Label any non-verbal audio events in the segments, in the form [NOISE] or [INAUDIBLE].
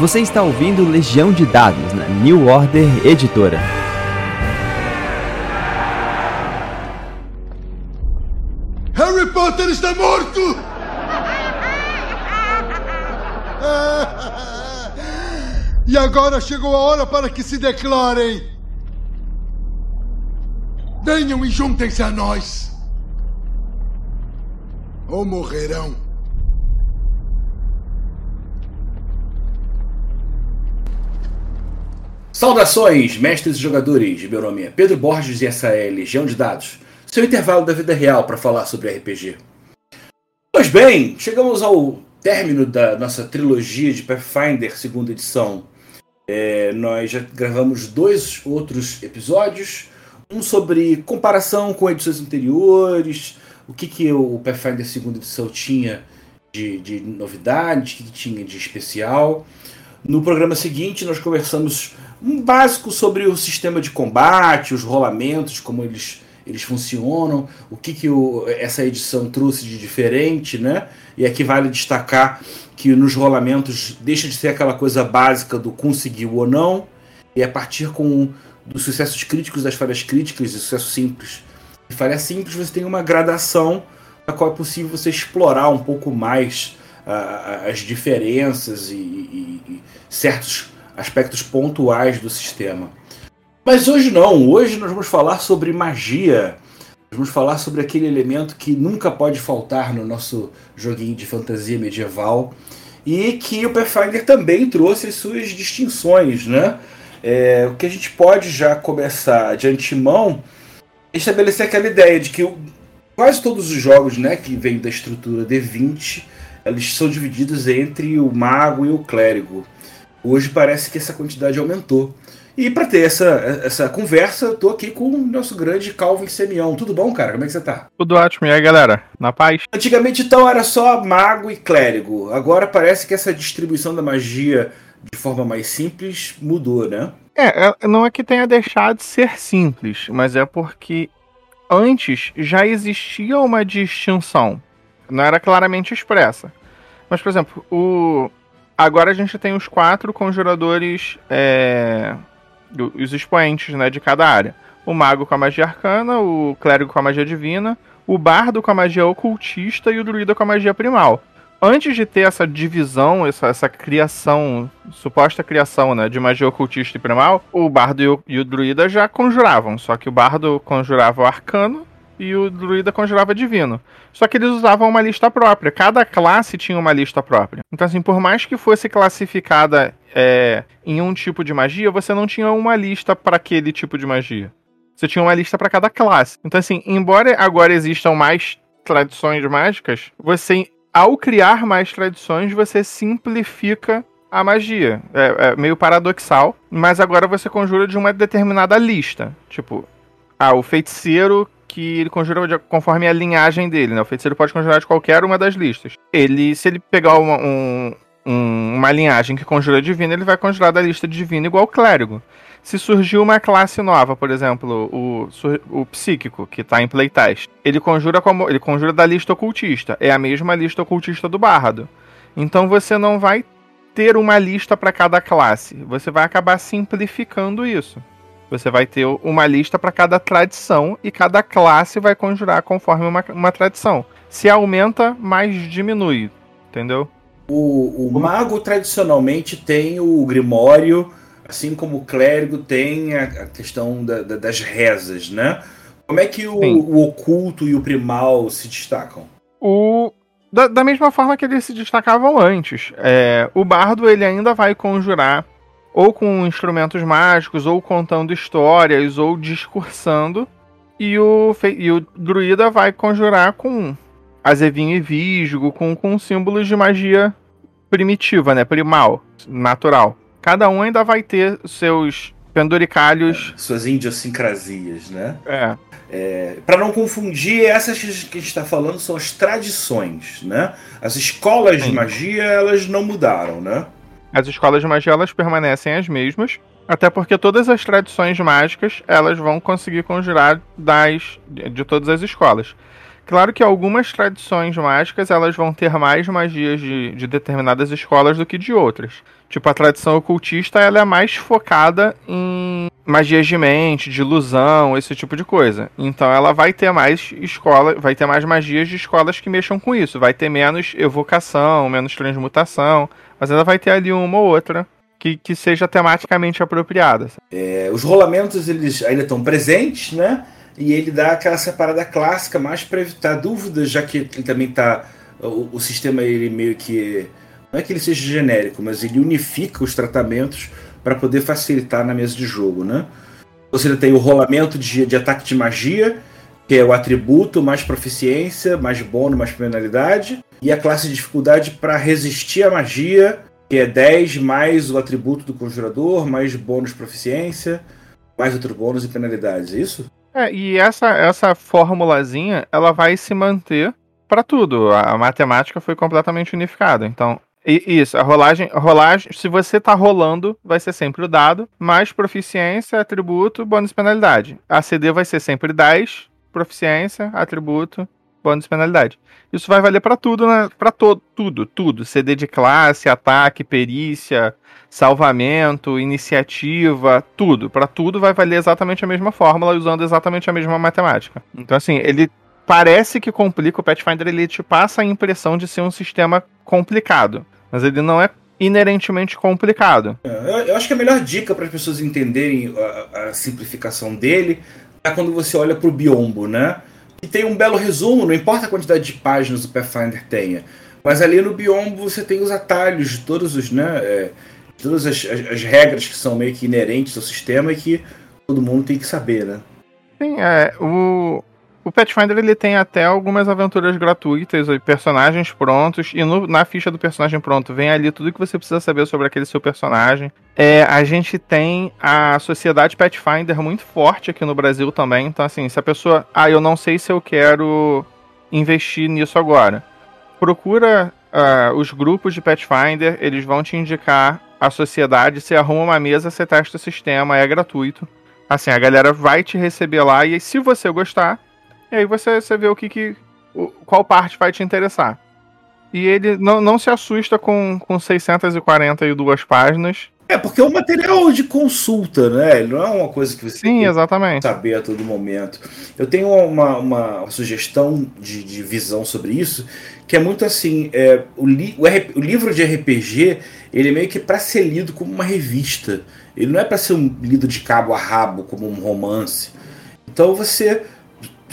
Você está ouvindo Legião de Dados na New Order Editora. Harry Potter está morto! [LAUGHS] E agora chegou a hora para que se declarem. Venham e juntem-se a nós. Ou morrerão. Saudações, mestres e jogadores! Meu nome é Pedro Borges e essa é Legião de Dados, seu intervalo da vida real para falar sobre RPG. Pois bem, chegamos ao término da nossa trilogia de Pathfinder, segunda edição. É, nós já gravamos dois outros episódios, um sobre comparação com edições anteriores, o que, que o Pathfinder segunda edição tinha de, de novidade, o que, que tinha de especial. No programa seguinte, nós conversamos um básico sobre o sistema de combate, os rolamentos, como eles, eles funcionam, o que, que o, essa edição trouxe de diferente, né? E aqui vale destacar que nos rolamentos deixa de ser aquela coisa básica do conseguiu ou não, e a partir com dos sucessos críticos, das falhas críticas e sucesso simples. E falha simples você tem uma gradação na qual é possível você explorar um pouco mais uh, as diferenças e, e, e certos aspectos pontuais do sistema. Mas hoje não, hoje nós vamos falar sobre magia. Vamos falar sobre aquele elemento que nunca pode faltar no nosso joguinho de fantasia medieval e que o Pathfinder também trouxe as suas distinções, né? É, o que a gente pode já começar de antemão é estabelecer aquela ideia de que quase todos os jogos né, que vêm da estrutura D20 eles são divididos entre o mago e o clérigo. Hoje parece que essa quantidade aumentou. E para ter essa, essa conversa, eu tô aqui com o nosso grande Calvin Semião. Tudo bom, cara? Como é que você tá? Tudo ótimo. E aí, galera? Na paz? Antigamente, então, era só mago e clérigo. Agora parece que essa distribuição da magia de forma mais simples mudou, né? É, é não é que tenha deixado de ser simples, mas é porque antes já existia uma distinção. Não era claramente expressa. Mas, por exemplo, o Agora a gente tem os quatro conjuradores, é, os expoentes né, de cada área. O mago com a magia arcana, o clérigo com a magia divina, o bardo com a magia ocultista e o druida com a magia primal. Antes de ter essa divisão, essa, essa criação, suposta criação né, de magia ocultista e primal, o bardo e o, e o druida já conjuravam. Só que o bardo conjurava o arcano e o druida conjurava divino. Só que eles usavam uma lista própria. Cada classe tinha uma lista própria. Então, assim, por mais que fosse classificada é, em um tipo de magia, você não tinha uma lista para aquele tipo de magia. Você tinha uma lista para cada classe. Então, assim, embora agora existam mais tradições mágicas, você, ao criar mais tradições, você simplifica a magia. É, é meio paradoxal, mas agora você conjura de uma determinada lista. Tipo, ah, o feiticeiro que ele conjura de, conforme a linhagem dele, né? O feiticeiro pode conjurar de qualquer uma das listas. Ele, se ele pegar uma, um, um, uma linhagem que conjura divina, ele vai conjurar da lista divina igual o clérigo. Se surgiu uma classe nova, por exemplo, o, o psíquico, que está em playtest, ele conjura como ele conjura da lista ocultista. É a mesma lista ocultista do bardo. Então você não vai ter uma lista para cada classe. Você vai acabar simplificando isso. Você vai ter uma lista para cada tradição e cada classe vai conjurar conforme uma, uma tradição. Se aumenta, mais diminui. Entendeu? O, o mago tradicionalmente tem o grimório, assim como o clérigo tem a, a questão da, da, das rezas, né? Como é que o, o, oculto e o primal se destacam? O, da, da mesma forma que eles se destacavam antes. É, o bardo ele ainda vai conjurar ou com instrumentos mágicos, ou contando histórias, ou discursando. E o, e o druida vai conjurar com azevinho e visgo, com, com símbolos de magia primitiva, né? Primal, natural. Cada um ainda vai ter seus penduricalhos. É, suas idiosincrasias, né? É. é para não confundir, essas que a gente está falando são as tradições, né? As escolas Sim. de magia, elas não mudaram, né? As escolas de magia elas permanecem as mesmas, até porque todas as tradições mágicas elas vão conseguir conjurar das de todas as escolas. Claro que algumas tradições mágicas elas vão ter mais magias de, de determinadas escolas do que de outras. Tipo, a tradição ocultista ela é mais focada em magias de mente, de ilusão, esse tipo de coisa. Então ela vai ter mais escola, vai ter mais magias de escolas que mexam com isso. Vai ter menos evocação, menos transmutação, mas ela vai ter ali uma ou outra que, que seja tematicamente apropriada. É, os rolamentos eles ainda estão presentes, né? E ele dá aquela separada clássica mais para evitar dúvidas, já que ele também está o, o sistema ele meio que não é que ele seja genérico, mas ele unifica os tratamentos para poder facilitar na mesa de jogo, né? Você tem o rolamento de, de ataque de magia, que é o atributo mais proficiência, mais bônus, mais penalidade, e a classe de dificuldade para resistir à magia, que é 10 mais o atributo do conjurador, mais bônus proficiência, mais outro bônus e penalidades, é isso? É, e essa, essa formulazinha, ela vai se manter para tudo. A matemática foi completamente unificada. Então, isso, a rolagem, a rolagem, se você tá rolando, vai ser sempre o dado, mais proficiência, atributo, bônus penalidade. A CD vai ser sempre 10, proficiência, atributo, bônus penalidade. Isso vai valer para tudo, né? para todo, tudo, tudo. CD de classe, ataque, perícia, salvamento, iniciativa, tudo. Para tudo vai valer exatamente a mesma fórmula usando exatamente a mesma matemática. Então assim, ele parece que complica o Pathfinder, ele te passa a impressão de ser um sistema complicado mas ele não é inerentemente complicado. É, eu acho que a melhor dica para as pessoas entenderem a, a, simplificação dele é quando você olha para o biombo, né? Que tem um belo resumo, não importa a quantidade de páginas o Pathfinder tenha, mas ali no biombo você tem os atalhos de todos os, né? É, todas as, as, as, regras que são meio que inerentes ao sistema e que todo mundo tem que saber, né? Sim, é. O, o Pathfinder ele tem até algumas aventuras gratuitas, personagens prontos, e no, na ficha do personagem pronto vem ali tudo que você precisa saber sobre aquele seu personagem. É, a gente tem a sociedade Pathfinder muito forte aqui no Brasil também, então assim, se a pessoa, ah, eu não sei se eu quero investir nisso agora, procura uh, os grupos de Pathfinder, eles vão te indicar a sociedade, você arruma uma mesa, você testa o sistema, é gratuito. Assim, a galera vai te receber lá e se você gostar, e aí você, você vê o que, que o, qual parte vai te interessar. E ele não, não se assusta com, com 642 páginas. É, porque é um material de consulta, né? Ele não é uma coisa que você Sim, tem exatamente. que saber a todo momento. Eu tenho uma, uma sugestão de, de visão sobre isso, que é muito assim: é, o, li, o, o, livro de RPG ele é meio que para ser lido como uma revista. Ele não é para ser um, lido de cabo a rabo, como um romance. Então você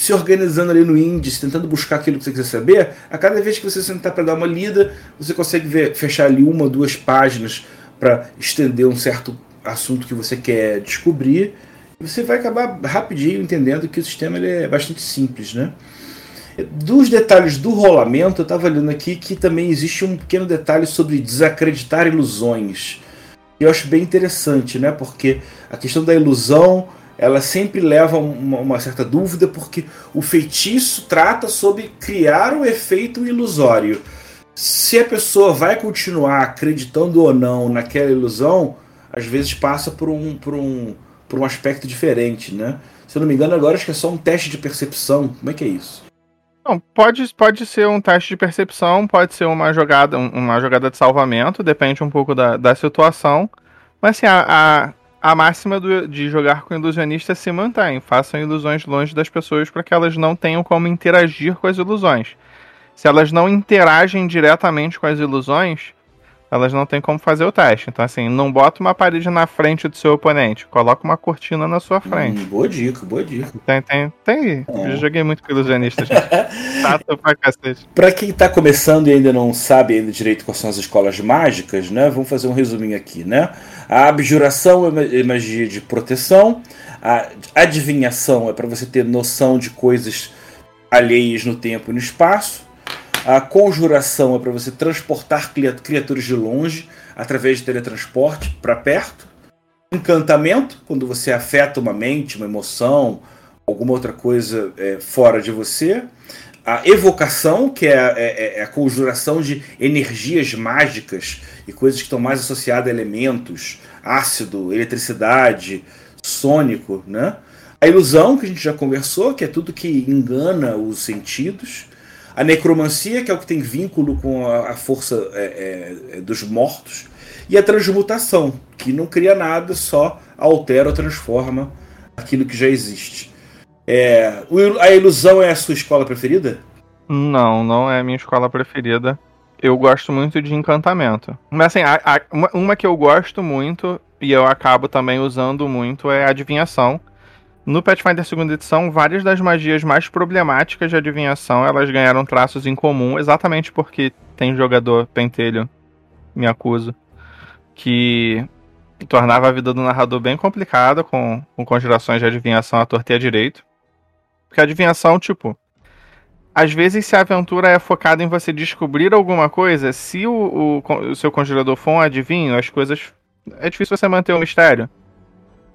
se organizando ali no índice, tentando buscar aquilo que você quiser saber, a cada vez que você sentar para dar uma lida, você consegue ver, fechar ali uma ou duas páginas para estender um certo assunto que você quer descobrir. Você vai acabar rapidinho entendendo que o sistema ele é bastante simples, né? Dos detalhes do rolamento, eu estava olhando aqui que também existe um pequeno detalhe sobre desacreditar ilusões. Eu acho bem interessante, né? Porque a questão da ilusão ela sempre leva uma, uma, certa dúvida, porque o feitiço trata sobre criar um efeito ilusório. Se a pessoa vai continuar acreditando ou não naquela ilusão, às vezes passa por um, por um, por um aspecto diferente, né? Se eu não me engano, agora acho que é só um teste de percepção. Como é que é isso? Não, pode, pode ser um teste de percepção, pode ser uma jogada, uma jogada de salvamento, depende um pouco da, da situação. Mas assim, a, a a máxima do, de jogar com ilusionista se mantém. Façam ilusões longe das pessoas para que elas não tenham como interagir com as ilusões. Se elas não interagem diretamente com as ilusões, elas não têm como fazer o teste. Então, assim, não bota uma parede na frente do seu oponente, coloca uma cortina na sua frente. Hum, boa dica, boa dica. Tem, tem, tem. É. Eu joguei muito com ilusionista, gente. [LAUGHS] Tato pra cacete. Pra quem tá começando e ainda não sabe ainda direito quais são as escolas mágicas, né? Vamos fazer um resuminho aqui, né? A abjuração é magia de proteção. A adivinhação é para você ter noção de coisas alheias no tempo e no espaço. A conjuração é para você transportar criaturas de longe através de teletransporte para perto. Encantamento, quando você afeta uma mente, uma emoção, alguma outra coisa é, fora de você. A evocação, que é a, é, é, é a, conjuração de energias mágicas e coisas que estão mais associadas a elementos, ácido, eletricidade, sônico, né? A ilusão, que a gente já conversou, que é tudo que engana os sentidos. A necromancia, que é o que tem vínculo com a, a força é, é, é dos mortos. E a transmutação, que não cria nada, só altera ou transforma aquilo que já existe. É, a ilusão é a sua escola preferida? Não, não é a minha escola preferida. Eu gosto muito de encantamento. Mas assim, a, a, uma, uma que eu gosto muito e eu acabo também usando muito é adivinhação no Pathfinder segunda edição, várias das magias mais problemáticas de adivinhação, elas ganharam traços em comum, exatamente porque tem jogador pentelho, me acuso, que tornava a vida do narrador bem complicada com, com conjurações de adivinhação à torta e à direito. Porque a adivinhação, tipo, às vezes se a aventura é focada em você descobrir alguma coisa, se o, o, o seu conjurador for um adivinho, as coisas... É difícil você manter o mistério.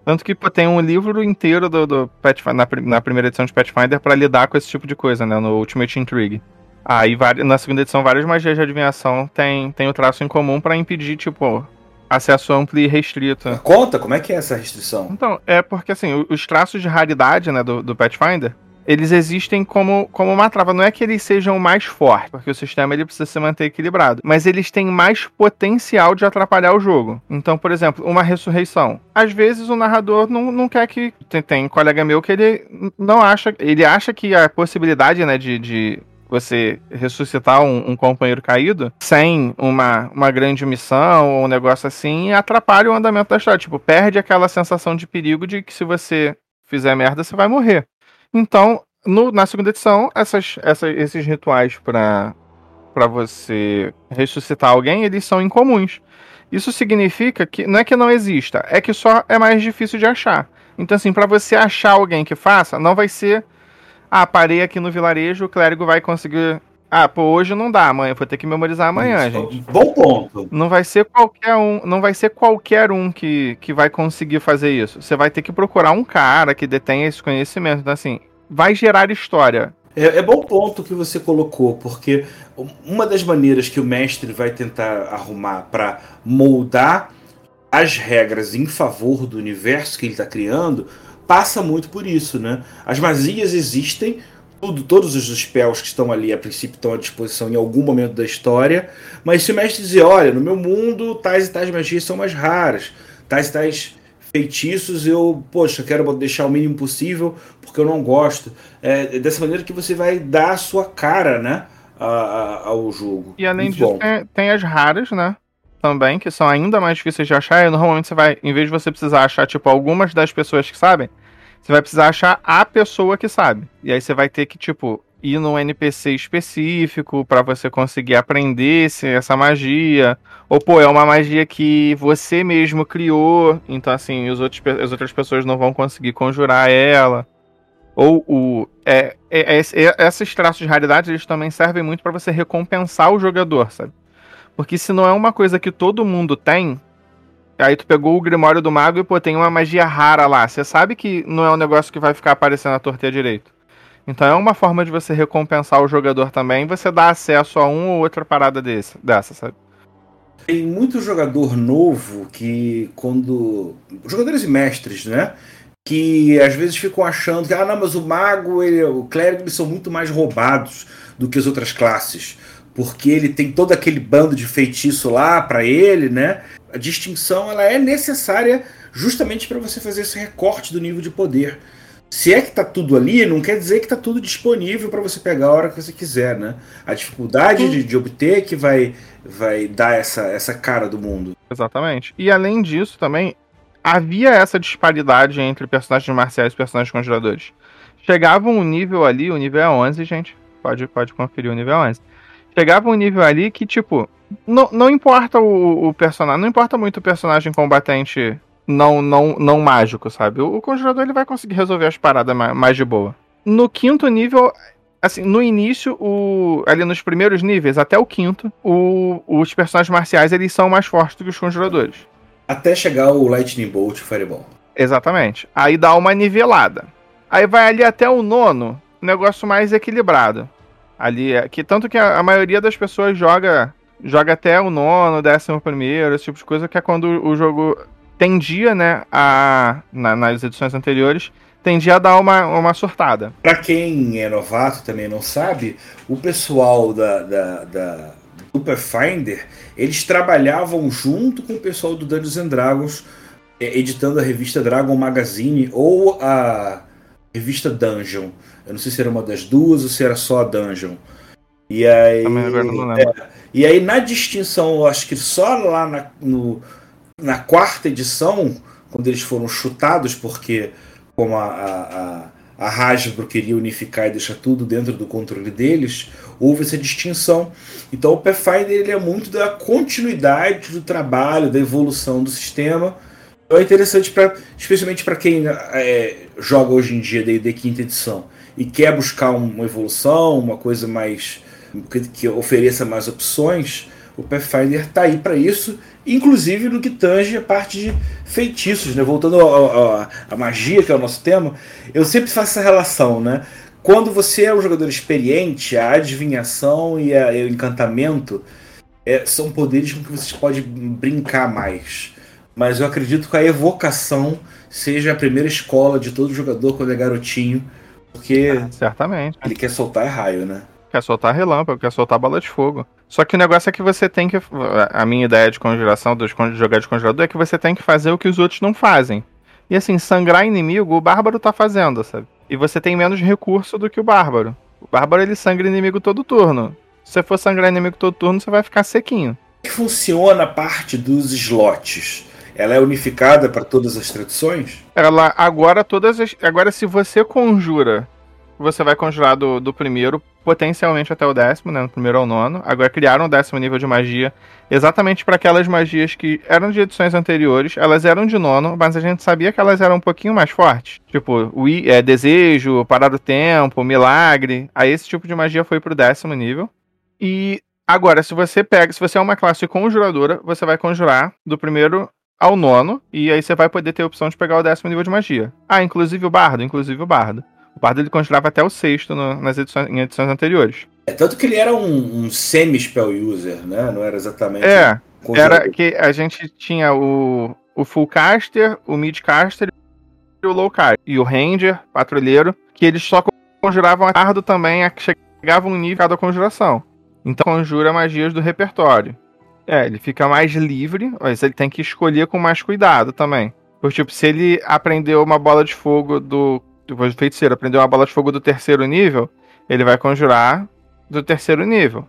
Tanto que pô, tem um livro inteiro do, do na, na, primeira edição de Pathfinder para lidar com esse tipo de coisa, né? No Ultimate Intrigue. Aí ah, na segunda edição, várias magias de adivinhação tem, tem o traço em comum para impedir, tipo, acesso amplo e restrito. Conta, como é que é essa restrição? Então, é porque assim, os traços de raridade, né, do, do Pathfinder, eles existem como, como uma trava. Não é que eles sejam mais fortes, porque o sistema ele precisa se manter equilibrado, mas eles têm mais potencial de atrapalhar o jogo. Então, por exemplo, uma ressurreição. Às vezes o narrador não, não quer que. Tem, tem colega meu que ele não acha. Ele acha que a possibilidade, né, de, de você ressuscitar um, um, companheiro caído sem uma, uma grande missão ou um negócio assim atrapalha o andamento da história. Tipo, perde aquela sensação de perigo de que se você fizer merda, você vai morrer. Então, no, na segunda edição, essas, essa, esses rituais para para você ressuscitar alguém, eles são incomuns. Isso significa que não é que não exista, é que só é mais difícil de achar. Então, assim, para você achar alguém que faça, não vai ser. Ah, parei aqui no vilarejo, o clérigo vai conseguir. Ah, pô, hoje não dá, amanhã vou ter que memorizar amanhã, Isso, gente. Bom ponto. Não vai ser qualquer um, não vai ser qualquer um que, que vai conseguir fazer isso. Você vai ter que procurar um cara que detenha esse conhecimento. Então, assim, vai gerar história. É, é, bom ponto que você colocou, porque uma das maneiras que o mestre vai tentar arrumar para moldar as regras em favor do universo que ele está criando passa muito por isso, né? As magias existem, tudo, todos os spells que estão ali a princípio estão à disposição em algum momento da história, mas se o mestre dizer, olha, no meu mundo tais e tais magias são mais raras, tais e tais feitiços eu, poxa, quero deixar o mínimo possível porque eu não gosto. É dessa maneira que você vai dar a sua cara, né, a, a, ao jogo. E além Muito disso, tem, tem, as raras, né, também, que são ainda mais difíceis de achar. E normalmente você vai, em vez de você precisar achar, tipo, algumas das pessoas que sabem, você vai precisar achar a pessoa que sabe. E aí você vai ter que, tipo, ir num NPC específico para você conseguir aprender essa magia. Ou, pô, é uma magia que você mesmo criou, então, assim, os outros, as outras pessoas não vão conseguir conjurar ela. Ou o. É, é, é, é esses traços de raridade eles também servem muito para você recompensar o jogador, sabe? Porque se não é uma coisa que todo mundo tem, aí tu pegou o Grimório do Mago e, pô, tem uma magia rara lá. Você sabe que não é um negócio que vai ficar aparecendo à torta direito. Então é uma forma de você recompensar o jogador também, você dá acesso a uma ou outra parada desse, dessa, sabe? Tem muito jogador novo que quando. Jogadores e mestres, né? Que às vezes ficam achando que, ah, não, mas o mago, ele, o clérigo, eles são muito mais roubados do que as outras classes. Porque ele tem todo aquele bando de feitiço lá para ele, né? A distinção ela é necessária justamente para você fazer esse recorte do nível de poder se é que está tudo ali, não quer dizer que está tudo disponível para você pegar a hora que você quiser, né? A dificuldade de, de, obter que vai, vai dar essa, essa cara do mundo. Exatamente. E além disso também, havia essa disparidade entre personagens marciais e personagens congeladores. Chegava um nível ali, o nível é 11, gente. Pode, pode conferir o nível 11. Chegava um nível ali que, tipo, não, não importa o, o personagem, não importa muito o personagem combatente não, não, não mágico, sabe? O, o conjurador ele vai conseguir resolver as paradas mais, mais de boa. No quinto nível, assim, no início, o, ali nos primeiros níveis, até o quinto, o, os personagens marciais eles são mais fortes do que os conjuradores. Até chegar o Lightning Bolt e Fireball. Exatamente. Aí dá uma nivelada. Aí vai ali até o nono, negócio mais equilibrado. Ali, é, que tanto que a, a maioria das pessoas joga joga até o nono, décimo primeiro, esse tipo de coisa, que é quando o jogo tendia, né, a, na, nas edições anteriores, tendia a dar uma, uma surtada. Para quem é novato também não sabe, o pessoal da, da, da do Pathfinder, eles trabalhavam junto com o pessoal do Dungeons and Dragons, é, editando a revista Dragon Magazine ou a revista Dungeon. Eu não sei se era uma das duas ou se era só a Dungeon. E aí, é, e aí na distinção, eu acho que só lá na, no, na quarta edição, quando eles foram chutados, porque como a, a, a Hasbro queria unificar e deixar tudo dentro do controle deles, houve essa distinção. Então o Pathfinder ele é muito da continuidade do trabalho, da evolução do sistema. Então é interessante, pra, especialmente para quem é, joga hoje em dia D&D quinta edição e quer buscar uma evolução, uma coisa mais que, que ofereça mais opções. O Pathfinder está aí para isso, inclusive no que tange a parte de feitiços, né? Voltando à magia, que é o nosso tema, eu sempre faço essa relação, né? Quando você é um jogador experiente, a adivinhação e, a, e o encantamento é, são poderes com que você pode brincar mais. Mas eu acredito que a evocação seja a primeira escola de todo jogador quando é garotinho, porque ah, certamente. ele quer soltar raio, né? Quer soltar relâmpago, quer soltar bala de fogo. Só que o negócio é que você tem que. A minha ideia de conjuração, de jogar de conjurador, é que você tem que fazer o que os outros não fazem. E assim, sangrar inimigo, o bárbaro tá fazendo, sabe? E você tem menos recurso do que o bárbaro. O bárbaro ele sangra inimigo todo turno. Se você for sangrar inimigo todo turno, você vai ficar sequinho. Como é funciona a parte dos slots? Ela é unificada para todas as tradições? Ela agora todas as, agora se você conjura, você vai conjurar do, do primeiro potencialmente até o décimo, né, no primeiro ao nono. Agora criaram o décimo nível de magia exatamente para aquelas magias que eram de edições anteriores, elas eram de nono, mas a gente sabia que elas eram um pouquinho mais fortes. Tipo, o é, desejo, parar o tempo, milagre. Aí esse tipo de magia foi pro décimo nível. E agora, se você pega, se você é uma classe conjuradora, você vai conjurar do primeiro ao nono, e aí você vai poder ter a opção de pegar o décimo nível de magia. Ah, inclusive o bardo, inclusive o bardo. O bardo ele conjurava até o sexto no, nas edições, em edições anteriores. É tanto que ele era um, um semi-spell user, né? Não era exatamente. É, um era que a gente tinha o, o full caster, o mid caster e o low caster. E o ranger, patrulheiro, que eles só conjuravam a bardo também, a que chegava um nível cada conjuração. Então conjura magias do repertório. É, ele fica mais livre, mas ele tem que escolher com mais cuidado também. Porque, tipo, se ele aprendeu uma bola de fogo do depois do feiticeiro aprendeu uma bola de fogo do terceiro nível, ele vai conjurar do terceiro nível.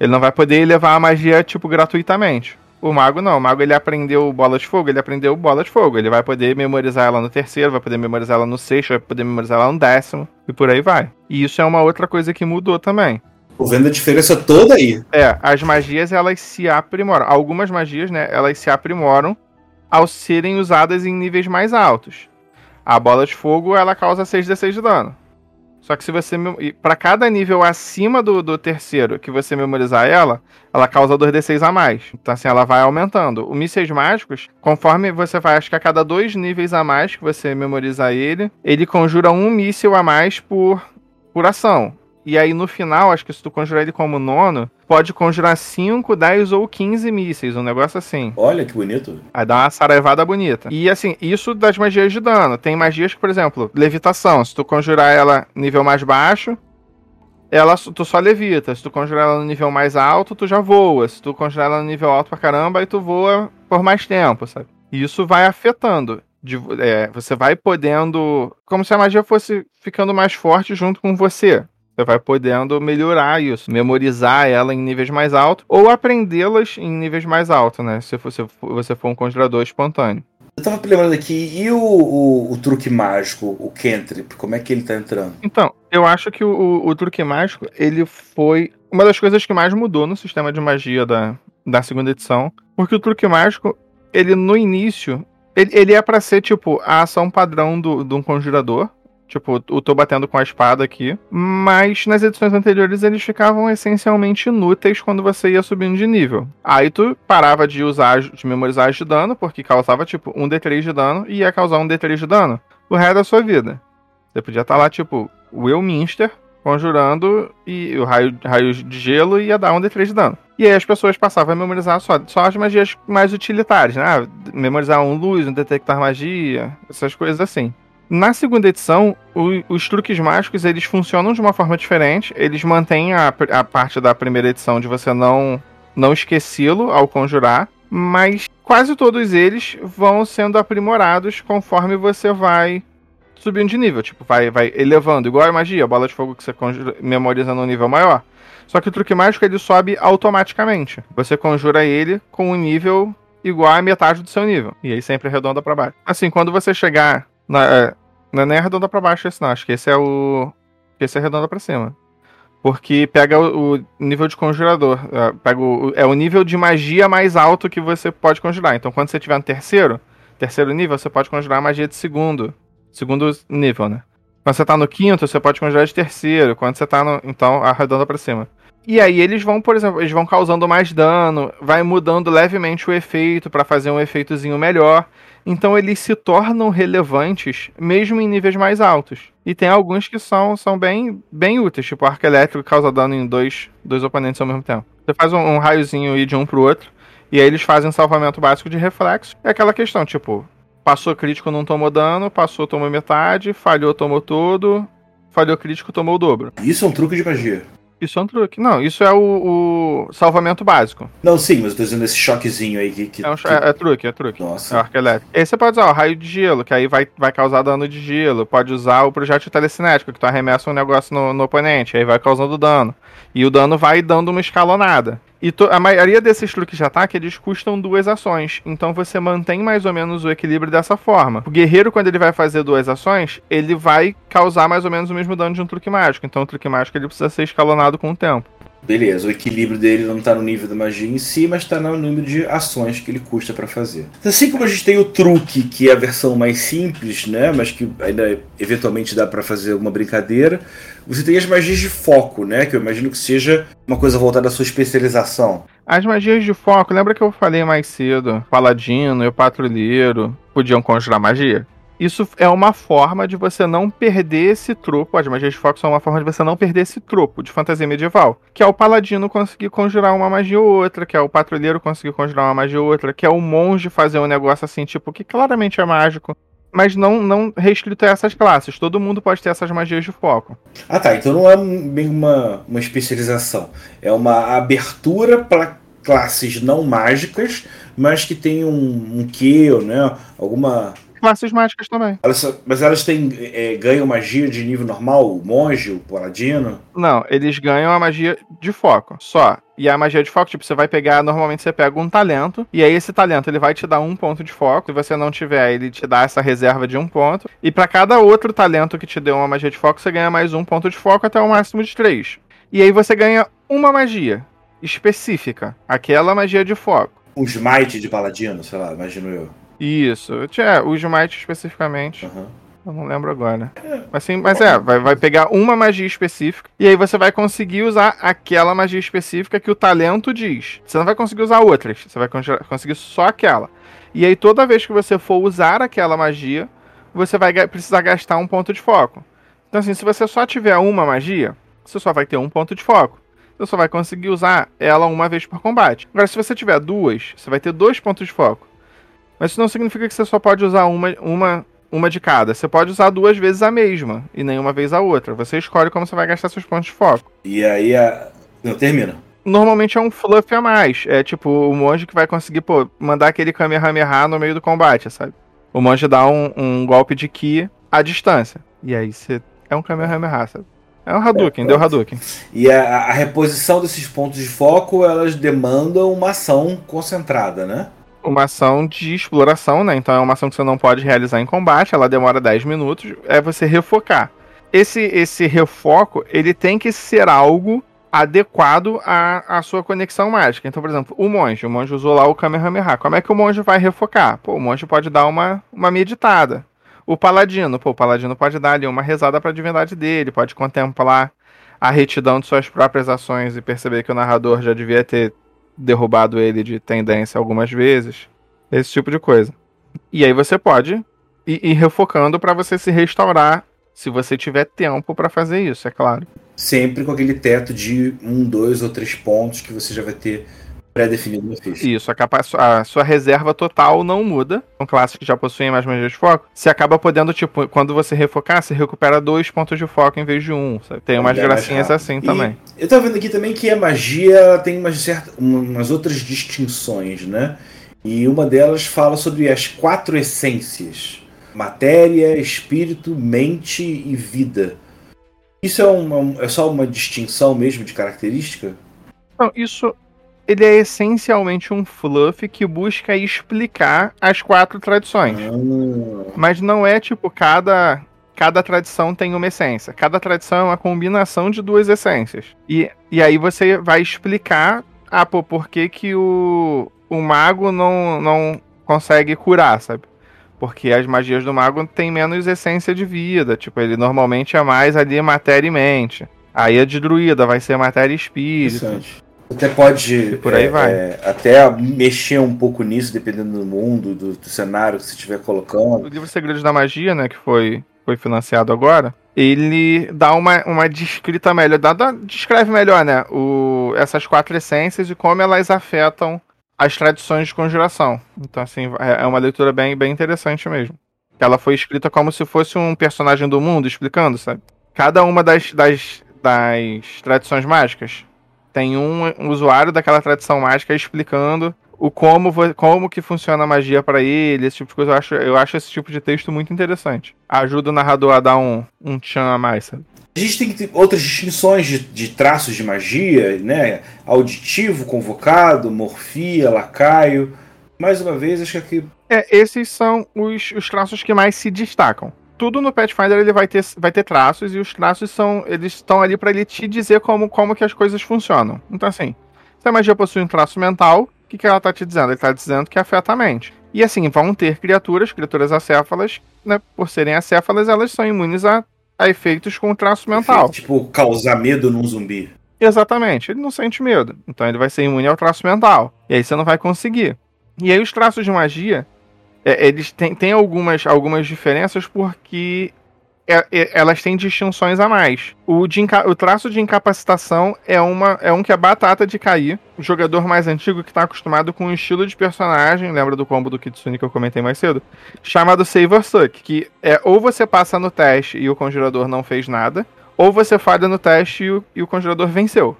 Ele não vai poder levar a magia, tipo, gratuitamente. O mago não, o mago ele aprendeu bola de fogo, ele aprendeu bola de fogo. Ele vai poder memorizar ela no terceiro, vai poder memorizar ela no sexto, vai poder memorizar ela no décimo, e por aí vai. E isso é uma outra coisa que mudou também. Tô vendo a diferença toda aí. É, as magias elas se aprimoram. Algumas magias, né, elas se aprimoram ao serem usadas em níveis mais altos. A bola de fogo ela causa 6d6 de dano. Só que se você. para cada nível acima do, do terceiro que você memorizar ela, ela causa 2d6 a mais. Então, assim, ela vai aumentando. O mísseis mágicos, conforme você vai, acho que a cada dois níveis a mais que você memorizar ele, ele conjura um míssil a mais por, por ação. E aí no final, acho que se tu conjurar ele como nono, pode conjurar 5, 10 ou 15 mísseis, um negócio assim. Olha que bonito. Aí dá uma saraivada bonita. E assim, isso das magias de dano. Tem magias que, por exemplo, levitação. Se tu conjurar ela nível mais baixo, ela tu só levita. Se tu conjurar ela no nível mais alto, tu já voa. Se tu conjurar ela no nível alto pra caramba, aí tu voa por mais tempo, sabe? E isso vai afetando. De, é, você vai podendo. Como se a magia fosse ficando mais forte junto com você. Você vai podendo melhorar isso, memorizar ela em níveis mais altos ou aprendê-las em níveis mais altos, né? Se você, você for um conjurador espontâneo. Eu tava lembrando aqui, e o, o, o, truque mágico, o Cantrip, como é que ele tá entrando? Então, eu acho que o, o, truque mágico, ele foi uma das coisas que mais mudou no sistema de magia da, da segunda edição, porque o truque mágico, ele no início, ele, ele é para ser tipo a ação padrão do, de um conjurador, Tipo, eu tô batendo com a espada aqui. Mas nas edições anteriores eles ficavam essencialmente inúteis quando você ia subindo de nível. Aí tu parava de usar, de memorizar de dano, porque causava tipo um D3 de dano e ia causar um D3 de dano o resto da sua vida. Você podia estar tá lá, tipo, Will Minster conjurando e o raio, raio de gelo ia dar um D3 de dano. E aí as pessoas passavam a memorizar só, só as magias mais utilitárias, né? Ah, memorizar um luz, um detectar magia, essas coisas assim. Na segunda edição, o, os truques mágicos eles funcionam de uma forma diferente. Eles mantêm a, a parte da primeira edição de você não, não esquecê-lo ao conjurar, mas quase todos eles vão sendo aprimorados conforme você vai subindo de nível. Tipo, vai, vai elevando, igual a magia, a bola de fogo que você conjura, memoriza num nível maior. Só que o truque mágico ele sobe automaticamente. Você conjura ele com um nível igual a metade do seu nível. E aí sempre arredonda para baixo. Assim, quando você chegar na. Não é nem arredonda pra baixo esse não, acho que esse é o. Esse é arredonda pra cima. Porque pega o, o nível de conjurador. É, pega o, é o nível de magia mais alto que você pode conjurar. Então quando você tiver no terceiro, terceiro nível, você pode conjurar magia de segundo. Segundo nível, né? Quando você tá no quinto, você pode conjurar de terceiro. Quando você tá no. Então, arredonda pra cima. E aí eles vão, por exemplo, eles vão causando mais dano, vai mudando levemente o efeito para fazer um efeitozinho melhor. Então eles se tornam relevantes mesmo em níveis mais altos. E tem alguns que são, são bem, bem úteis, tipo arco elétrico causa dano em dois, dois oponentes ao mesmo tempo. Você faz um, um raiozinho ir de um pro outro, e aí eles fazem salvamento básico de reflexo. É aquela questão, tipo, passou crítico, não tomou dano, passou, tomou metade, falhou, tomou tudo, falhou crítico, tomou o dobro. Isso é um truque de magia. Isso é um truque. Não, isso é o, o salvamento básico. Não, sim, mas eu tô dizendo esse choquezinho aí que. que, é, um, que... é, é, truque, é truque. Nossa. É arco elétrico. Aí você pode usar o raio de gelo, que aí vai, vai causar dano de gelo. Pode usar o projétil telecinético, que tu arremessa um negócio no, no oponente, aí vai causando dano. E o dano vai dando uma escalonada. E a maioria desses truques de ataque, eles custam duas ações. Então você mantém mais ou menos o equilíbrio dessa forma. O guerreiro, quando ele vai fazer duas ações, ele vai causar mais ou menos o mesmo dano de um truque mágico. Então o truque mágico ele precisa ser escalonado com o tempo. Beleza, o equilíbrio dele não está no nível da magia em si, mas está no número de ações que ele custa para fazer. Assim como a gente tem o truque, que é a versão mais simples, né, mas que ainda eventualmente dá para fazer alguma brincadeira, você tem as magias de foco, né, que eu imagino que seja uma coisa voltada à sua especialização. As magias de foco, lembra que eu falei mais cedo? Paladino e o patrulheiro podiam conjurar magia? Isso é uma forma de você não perder esse tropo. As magias de foco são uma forma de você não perder esse tropo de fantasia medieval. Que é o paladino conseguir conjurar uma magia ou outra, que é o patrulheiro conseguir conjurar uma magia ou outra, que é o monge fazer um negócio assim, tipo, que claramente é mágico. Mas não, não restrito a essas classes. Todo mundo pode ter essas magias de foco. Ah tá, então não é bem uma, uma especialização. É uma abertura para classes não mágicas, mas que tem um, um quê, né? Alguma classes mágicas também. Elas, mas elas têm, é, ganham magia de nível normal? O monge, o paladino? Não, eles ganham a magia de foco, só. E a magia de foco, tipo, você vai pegar, normalmente você pega um talento, e aí esse talento ele vai te dar um ponto de foco. Se você não tiver, ele te dá essa reserva de um ponto. E para cada outro talento que te deu uma magia de foco, você ganha mais um ponto de foco até o máximo de três. E aí você ganha uma magia específica, aquela magia de foco. Um smite de paladino, sei lá, imagino eu. Isso. É, o Smite especificamente. Uhum. Eu não lembro agora. Assim, mas é, vai, vai pegar uma magia específica e aí você vai conseguir usar aquela magia específica que o talento diz. Você não vai conseguir usar outras, você vai conseguir só aquela. E aí toda vez que você for usar aquela magia, você vai precisar gastar um ponto de foco. Então assim, se você só tiver uma magia, você só vai ter um ponto de foco. Você só vai conseguir usar ela uma vez por combate. Agora, se você tiver duas, você vai ter dois pontos de foco. Mas isso não significa que você só pode usar uma, uma, uma de cada. Você pode usar duas vezes a mesma e nenhuma vez a outra. Você escolhe como você vai gastar seus pontos de foco. E aí a. Não, termina. Normalmente é um fluff a mais. É tipo o monge que vai conseguir, pô, mandar aquele Kamehameha no meio do combate, sabe? O monge dá um, um golpe de Ki à distância. E aí você. É um Kamehameha, sabe? É um Hadouken, é, deu Hadouken. E a, a, reposição desses pontos de foco, elas demandam uma ação concentrada, né? Uma ação de exploração, né? Então é uma ação que você não pode realizar em combate, ela demora 10 minutos, é você refocar. Esse, esse refoco, ele tem que ser algo adequado à, à sua conexão mágica. Então, por exemplo, o monge, o monge usou lá o Kamehameha. Como é que o monge vai refocar? Pô, o monge pode dar uma, uma meditada. O paladino, pô, o paladino pode dar ali uma rezada para a divindade dele, pode contemplar a retidão de suas próprias ações e perceber que o narrador já devia ter derrubado ele de tendência algumas vezes. Esse tipo de coisa. E aí você pode ir, ir refocando para você se restaurar se você tiver tempo para fazer isso, é claro. Sempre com aquele teto de um, dois ou três pontos que você já vai ter pré-definido no ficha. Isso, a, capa a sua reserva total não muda. São classes que já possuem mais magias de foco. Você acaba podendo, tipo, quando você refocar, você recupera dois pontos de foco em vez de um. Sabe? Tem umas É gracinhas rápido. assim E também. Eu tava vendo aqui também que a magia tem umas, certas, umas outras distinções, né? E uma delas fala sobre as quatro essências: matéria, espírito, mente e vida. Isso é, uma, é só uma distinção mesmo de característica? Então, isso. Ele é essencialmente um fluff que busca explicar as quatro tradições. Ah, Mas não é tipo cada cada tradição tem uma essência. Cada tradição é uma combinação de duas essências. E, e aí você vai explicar ah, pô, por que, que o, o mago não, não consegue curar, sabe? Porque as magias do mago têm menos essência de vida. Tipo, ele normalmente é mais ali matéria e mente. Aí a de druida vai ser matéria e espírito. Até pode por aí é, vai. é, até mexer um pouco nisso, dependendo do mundo, do, do cenário que você estiver colocando. O livro Segredos da Magia, né, que foi, foi financiado agora, ele dá uma, uma descrita melhor, dá, dá- descreve melhor, né, o, essas quatro essências e como elas afetam as tradições de conjuração. Então, assim, é é uma leitura bem, bem interessante mesmo. Ela foi escrita como se fosse um personagem do mundo explicando, sabe? Cada uma das, das, das tradições mágicas tem um usuário daquela tradição mágica explicando o como, como que funciona a magia pra ele, esse tipo de coisa. Eu acho, eu acho esse tipo de texto muito interessante. Ajuda o narrador a dar um, um tchan a mais, sabe? A gente tem outras distinções de, de traços de magia, né? Auditivo, convocado, morfia, lacaio. Mais uma vez, acho que aqui É, esses são os, os traços que mais se destacam. Tudo no Pathfinder ele vai ter, vai ter traços e os traços são eles estão ali pra ele te dizer como, como que as coisas funcionam. Então assim, se a magia possui um traço mental, o que, que ela tá te dizendo? Ele tá dizendo que afeta a mente. E assim, vão ter criaturas, criaturas acéfalas, né? Por serem acéfalas, elas são imunes a, a efeitos com traço mental. tipo causar medo num zumbi. Exatamente, ele não sente medo. Então ele vai ser imune ao traço mental. E aí você não vai conseguir. E aí os traços de magia, é, eles têm, algumas, algumas diferenças porque é- é- elas têm distinções a mais. O, de o traço de incapacitação é, uma, é um que é batata de cair. O jogador mais antigo que está acostumado com um estilo de personagem, lembra do combo do Kitsune que eu comentei mais cedo? Chamado Saver Suck, que é ou você passa no teste e o conjurador não fez nada, ou você falha no teste e o, e o conjurador venceu.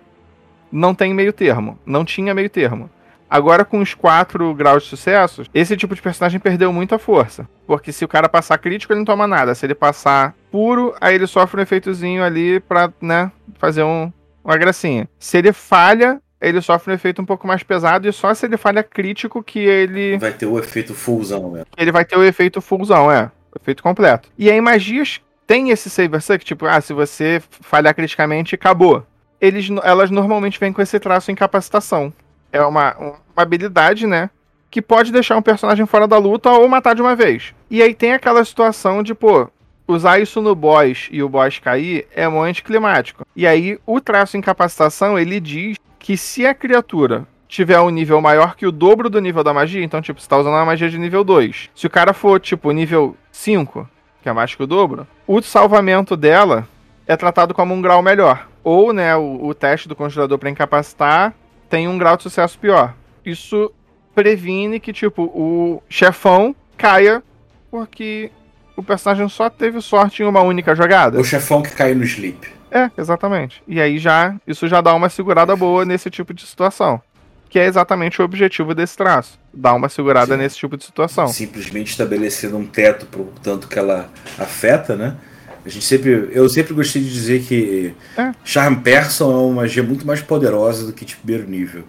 Não tem meio termo. Não tinha meio termo. Agora, com os quatro graus de sucesso, esse tipo de personagem perdeu muita força. Porque se o cara passar crítico, ele não toma nada. Se ele passar puro, aí ele sofre um efeitozinho ali pra, né, fazer um, uma gracinha. Se ele falha, ele sofre um efeito um pouco mais pesado. E só se ele falha crítico que ele Vai ter o efeito fullzão, né? ele vai ter o efeito fullzão, é. O efeito completo. E aí, magias tem esse saver suck, tipo, ah, se você falhar criticamente, acabou. Eles, elas normalmente vêm com esse traço incapacitação. É uma, uma habilidade, né? Que pode deixar um personagem fora da luta ou matar de uma vez. E aí tem aquela situação de, pô, usar isso no boss e o boss cair é muito anticlimático. E aí o traço incapacitação, ele diz que se a criatura tiver um nível maior que o dobro do nível da magia, então, tipo, você tá usando uma magia de nível 2. Se o cara for, tipo, nível 5, que é mais que o dobro, o salvamento dela é tratado como um grau melhor. Ou, né, o, o teste do conjurador para incapacitar tem um grau de sucesso pior. Isso previne que, tipo, o chefão caia porque o personagem só teve sorte em uma única jogada. O chefão que caiu no sleep. É, exatamente. E aí já isso já dá uma segurada boa nesse tipo de situação. Que é exatamente o objetivo desse traço. Dar uma segurada Sim. nesse tipo de situação. Simplesmente estabelecendo um teto pro tanto que ela afeta, né? A gente sempre, eu sempre gostei de dizer que É. Charm Person é uma magia muito mais poderosa do que de primeiro nível.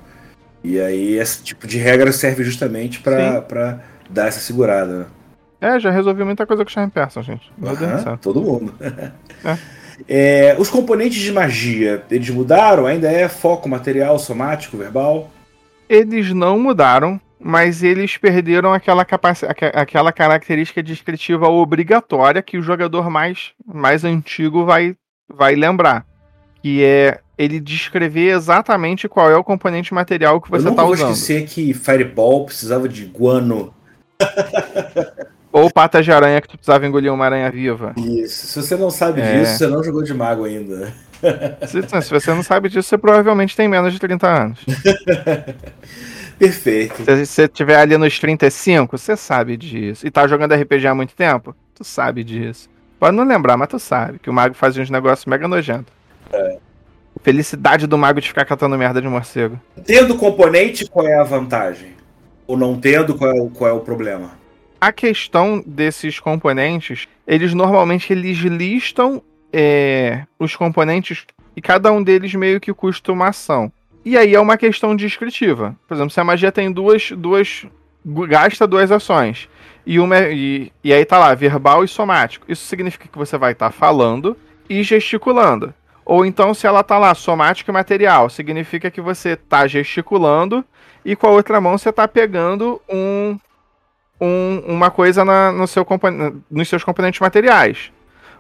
E aí esse tipo de regra serve justamente pra pra dar essa segurada. né? É, já resolvi muita coisa com Charm Person, gente. Meu Deus do céu. todo mundo. [LAUGHS] É, os componentes de magia, eles mudaram? Ainda é foco material, somático, verbal? Eles não mudaram, mas eles perderam aquela, aque- aquela característica descritiva obrigatória que o jogador mais, mais antigo vai, vai lembrar. Que é ele descrever exatamente qual é o componente material que eu você está vou usando. esquecer que Fireball precisava de guano. [LAUGHS] Ou pata de aranha que tu precisava engolir uma aranha viva. Isso. Se você não sabe É. disso, você não jogou de mago ainda. Se, se, você não sabe disso, você provavelmente tem menos de 30 anos. [LAUGHS] Perfeito. Se você estiver ali nos 35, você sabe disso. E tá jogando RPG há muito tempo? Tu sabe disso. Pode não lembrar, mas tu sabe que o mago fazia uns negócios mega nojentos. É. Felicidade do mago de ficar catando merda de morcego. Tendo componente, qual é a vantagem? Ou não tendo, qual é o, qual é o problema? A questão desses componentes, eles normalmente eles listam é, os componentes e cada um deles meio que custa uma ação. E aí é uma questão descritiva. Por exemplo, se a magia tem duas. duas gasta duas ações. E, uma, e, e aí tá lá, verbal e somático. Isso significa que você vai estar tá falando e gesticulando. Ou então, se ela tá lá, somático e material, significa que você tá gesticulando e com a outra mão você tá pegando um, um uma coisa na, no seu, nos seus componentes materiais.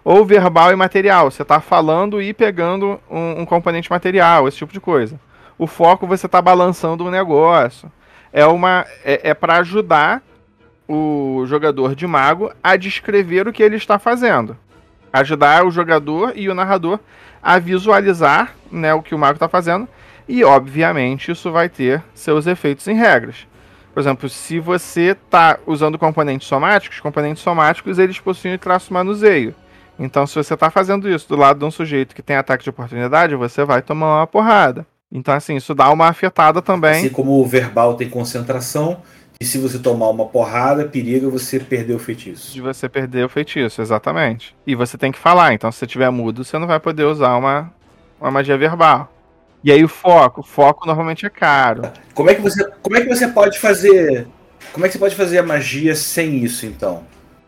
Ou verbal e material, você tá falando e pegando um, um componente material, esse tipo de coisa. O foco você tá balançando um negócio. É uma é, é para ajudar o jogador de mago a descrever o que ele está fazendo. Ajudar o jogador e o narrador a visualizar né, o que o mago está fazendo. E, obviamente, isso vai ter seus efeitos em regras. Por exemplo, se você está usando componentes somáticos, componentes somáticos eles possuem traço manuseio. Então, se você está fazendo isso do lado de um sujeito que tem ataque de oportunidade, você vai tomar uma porrada. Então, assim, isso dá uma afetada também. Assim como o verbal tem concentração, e se você tomar uma porrada, periga você perder o feitiço. De você perder o feitiço, exatamente. E você tem que falar, então se você tiver mudo, você não vai poder usar uma, uma magia verbal. E aí o foco, o foco normalmente é caro. Como é que você, como é que você pode fazer? Como é que você pode fazer a magia sem isso, então?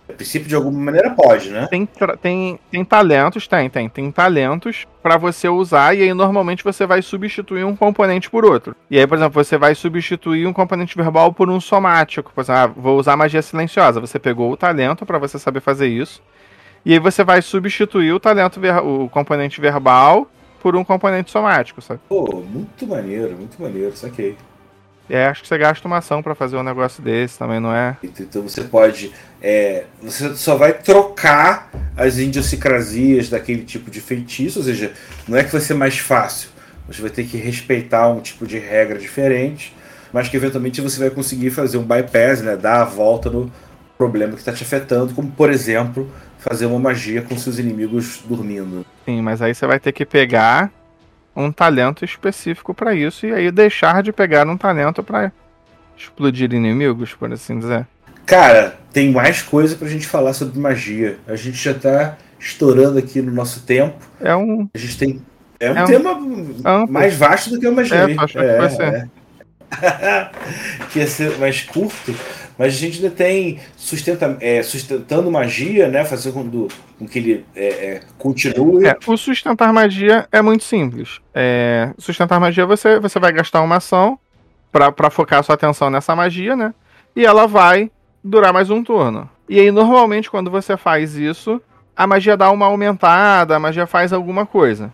A princípio, de alguma maneira, pode, né? Tem, tem, tem talentos, tem, tem. Tem talentos para você usar, e aí normalmente você vai substituir um componente por outro. E aí, por exemplo, você vai substituir um componente verbal por um somático. Por exemplo, ah, vou usar magia silenciosa. Você pegou o talento para você saber fazer isso. E aí você vai substituir o talento, o componente verbal por um componente somático, sabe? Pô, muito maneiro, muito maneiro, saquei. É, acho que você gasta uma ação para fazer um negócio desse também, não é? Então você pode. É, você só vai trocar as idiosincrasias daquele tipo de feitiço, ou seja, não é que vai ser mais fácil. Você vai ter que respeitar um tipo de regra diferente, mas que eventualmente você vai conseguir fazer um bypass, né? Dar a volta no problema que está te afetando, como por exemplo, fazer uma magia com seus inimigos dormindo. Sim, mas aí você vai ter que pegar um talento específico para isso e aí deixar de pegar um talento para explodir inimigos, por assim dizer. Cara, tem mais coisa pra gente falar sobre magia. A gente já tá estourando aqui no nosso tempo. É um. A gente tem. É um é tema um... mais vasto do que a magia. É, acho é, que vai ser. É. [LAUGHS] que ia ser mais curto, mas a gente ainda tem sustenta, é, sustentando magia, né? Fazendo com, do, com que ele é, é, continue. É, o sustentar magia é muito simples. É, sustentar magia, você, você vai gastar uma ação para focar sua atenção nessa magia, né? E ela vai durar mais um turno. E aí, normalmente, quando você faz isso, a magia dá uma aumentada, a magia faz alguma coisa.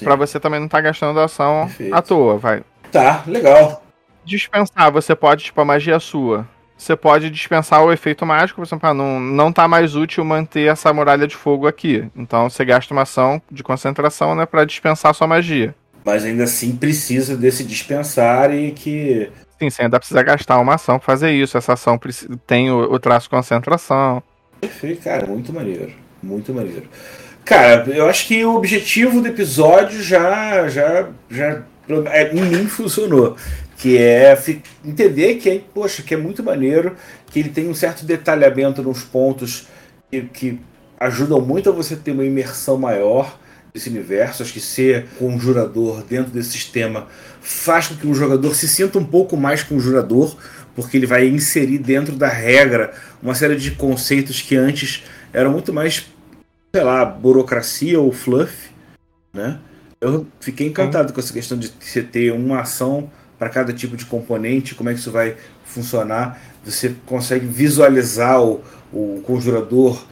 para você também não estar tá gastando ação Perfeito. à toa, vai. Tá, legal dispensar, você pode, tipo, a magia é sua. Você pode dispensar o efeito mágico, por exemplo, ah, não, não tá mais útil manter essa muralha de fogo aqui. Então você gasta uma ação de concentração, né, para dispensar sua magia. Mas ainda assim precisa desse dispensar e que. Sim, você ainda precisa gastar uma ação pra fazer isso. Essa ação tem o, o traço concentração. Perfeito, cara, muito maneiro. Muito maneiro. Cara, eu acho que o objetivo do episódio já, já, já em mim funcionou que é entender que é, poxa, que é muito maneiro, que ele tem um certo detalhamento nos pontos que, que ajudam muito a você ter uma imersão maior desse universo. Acho que ser conjurador dentro desse sistema faz com que o jogador se sinta um pouco mais conjurador, porque ele vai inserir dentro da regra uma série de conceitos que antes eram muito mais, sei lá, burocracia ou fluff, né? Eu fiquei encantado com essa questão de você ter uma ação para cada tipo de componente, como é que isso vai funcionar. Você consegue visualizar o, o conjurador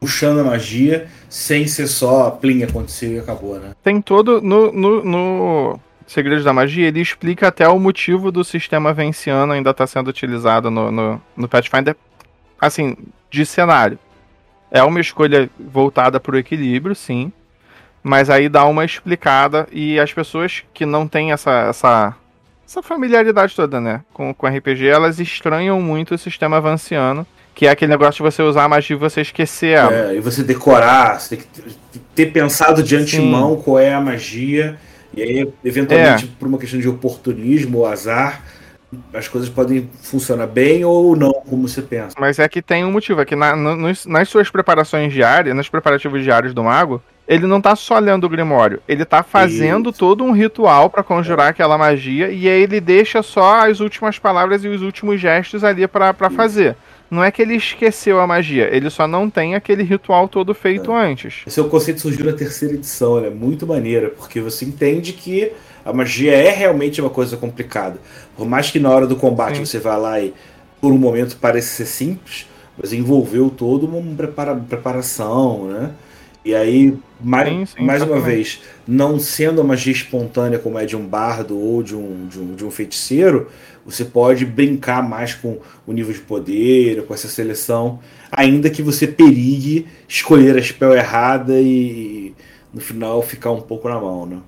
puxando a magia sem ser só plim, aconteceu e acabou, né? Tem todo. No, no, no Segredos da Magia, ele explica até o motivo do sistema venciano ainda estar tá sendo utilizado no, no, no Pathfinder, assim, de cenário. É uma escolha voltada para o equilíbrio, sim. Mas aí dá uma explicada e as pessoas que não têm essa, essa, essa familiaridade toda, né, com, com RPG, elas estranham muito o sistema avanciano, que é aquele negócio de você usar a magia e você esquecer ela. É, e você decorar, você tem que ter pensado de antemão Sim. qual é a magia, e aí, eventualmente, é. por uma questão de oportunismo ou azar, as coisas podem funcionar bem ou não, como você pensa. Mas é que tem um motivo, é que na, nos, nas suas preparações diárias, nos preparativos diários do mago, ele não tá só lendo o Grimório, ele tá fazendo Isso. todo um ritual para conjurar é. aquela magia e aí ele deixa só as últimas palavras e os últimos gestos ali para fazer. Não é que ele esqueceu a magia, ele só não tem aquele ritual todo feito é. antes. Esse é o conceito que surgiu na terceira edição, é muito maneira, porque você entende que a magia é realmente uma coisa complicada. Por mais que na hora do combate Sim. você vá lá e por um momento pareça ser simples, mas envolveu todo uma prepara preparação, né? E aí, mais, sim, sim, mais uma vez, não sendo a magia espontânea como é de um bardo ou de um, de um, de um feiticeiro, você pode brincar mais com o nível de poder, com essa seleção, ainda que você perigue escolher a spell errada e no final ficar um pouco na mão, né?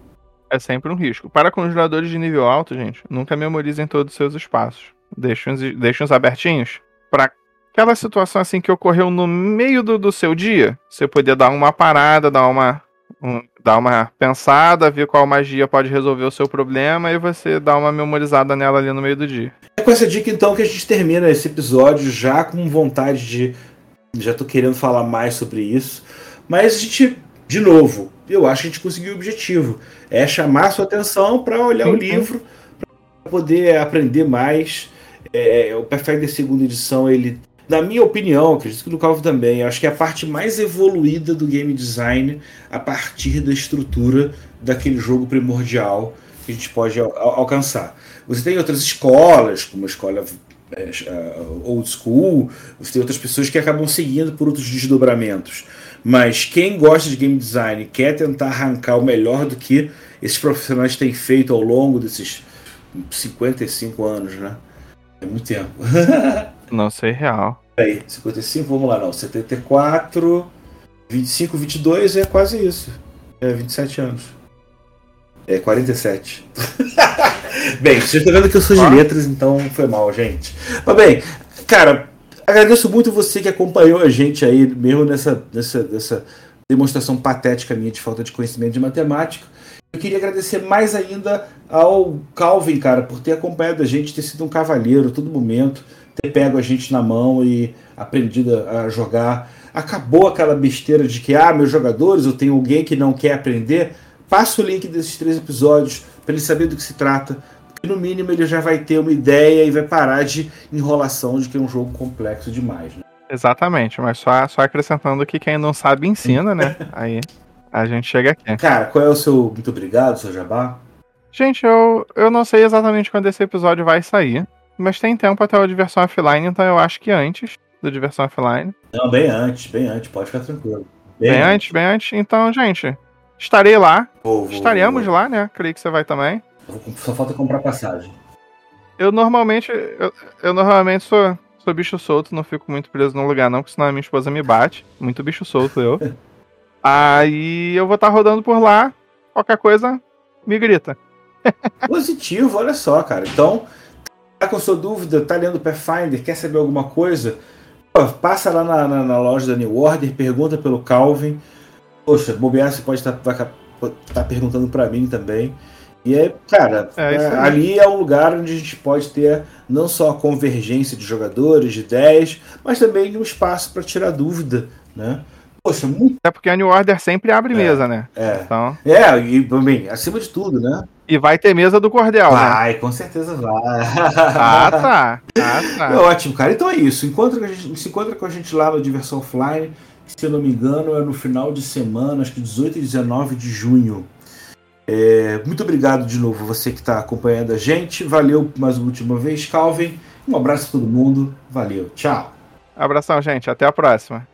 É sempre um risco. Para conjuradores de nível alto, gente, nunca memorizem todos os seus espaços. Deixem os, deixem os abertinhos para aquela situação assim que ocorreu no meio do, do seu dia. Você poder dar uma parada, dar uma, um, dar uma pensada, ver qual magia pode resolver o seu problema e você dar uma memorizada nela ali no meio do dia. É com essa dica então que a gente termina esse episódio já com vontade de. Já tô querendo falar mais sobre isso. Mas a gente, de novo, eu acho que a gente conseguiu o objetivo. É chamar a sua atenção para olhar o livro, para poder aprender mais. É, o Pathfinder segunda edição, ele, na minha opinião, acredito que do Calvo também, acho que é a parte mais evoluída do game design a partir da estrutura daquele jogo primordial que a gente pode al alcançar. Você tem outras escolas, como a escola é, old school, você tem outras pessoas que acabam seguindo por outros desdobramentos. Mas quem gosta de game design quer tentar arrancar o melhor do que esses profissionais têm feito ao longo desses 55 anos, né? É muito tempo. [LAUGHS] não sei real. Aí, 55, vamos lá, não. 74, 25, 22 é quase isso. É 27 anos. É 47. [LAUGHS] bem, vocês estão vendo que eu sou de letras, então foi mal, gente. Mas bem, cara, Agradeço muito você que acompanhou a gente aí, mesmo nessa, nessa, nessa demonstração patética minha de falta de conhecimento de matemática. Eu queria agradecer mais ainda ao Calvin, cara, por ter acompanhado a gente, ter sido um cavalheiro todo momento, ter pego a gente na mão e aprendido a jogar. Acabou aquela besteira de que, ah, meus jogadores, eu tenho alguém que não quer aprender. Passa o link desses três episódios para ele saber do que se trata no mínimo ele já vai ter uma ideia e vai parar de enrolação de que é um jogo complexo demais. Né? Exatamente, mas só, só acrescentando que quem não sabe ensina, né? [LAUGHS] Aí a gente chega aqui. Cara, qual é o seu muito obrigado, seu jabá? Gente, eu, eu não sei exatamente quando esse episódio vai sair, mas tem tempo até o Diversão Offline, então eu acho que antes do Diversão Offline. Não, bem antes, bem antes, pode ficar tranquilo. Bem, bem antes. bem antes. Então, gente, estarei lá. Vou, vou, Estaremos vou. lá, né? Creio que você vai também. Só falta comprar passagem. Eu normalmente. Eu, eu normalmente sou, sou bicho solto, não fico muito preso num lugar, não, porque senão a minha esposa me bate. Muito bicho solto eu. [LAUGHS] Aí eu vou estar tá rodando por lá, qualquer coisa, me grita. Positivo, olha só, cara. Então, tá com sua dúvida, tá lendo Pathfinder, quer saber alguma coisa? Pô, passa lá na, na, na, loja da New Order, pergunta pelo Calvin. Poxa, bobear, você pode estar tá, tá perguntando para mim também. E é, cara, é, é, ali é um lugar onde a gente pode ter não só a convergência de jogadores, de ideias, mas também um espaço para tirar dúvida, né? Poxa, muito. É porque a New Order sempre abre é, mesa, né? É. Então... É, e bem, acima de tudo, né? E vai ter mesa do Cordel, vai, né? Vai, com certeza vai. Ah, tá. Ah, tá. [LAUGHS] É ótimo, cara. Então é isso. Encontra gente, se encontra com a gente lá no Diversão Offline. Se eu não me engano, é no final de semana, acho que 18 e 19 de junho. É, muito obrigado de novo você que está acompanhando a gente. Valeu mais uma última vez, Calvin. Um abraço a todo mundo. Valeu. Tchau. Abração, gente. Até a próxima.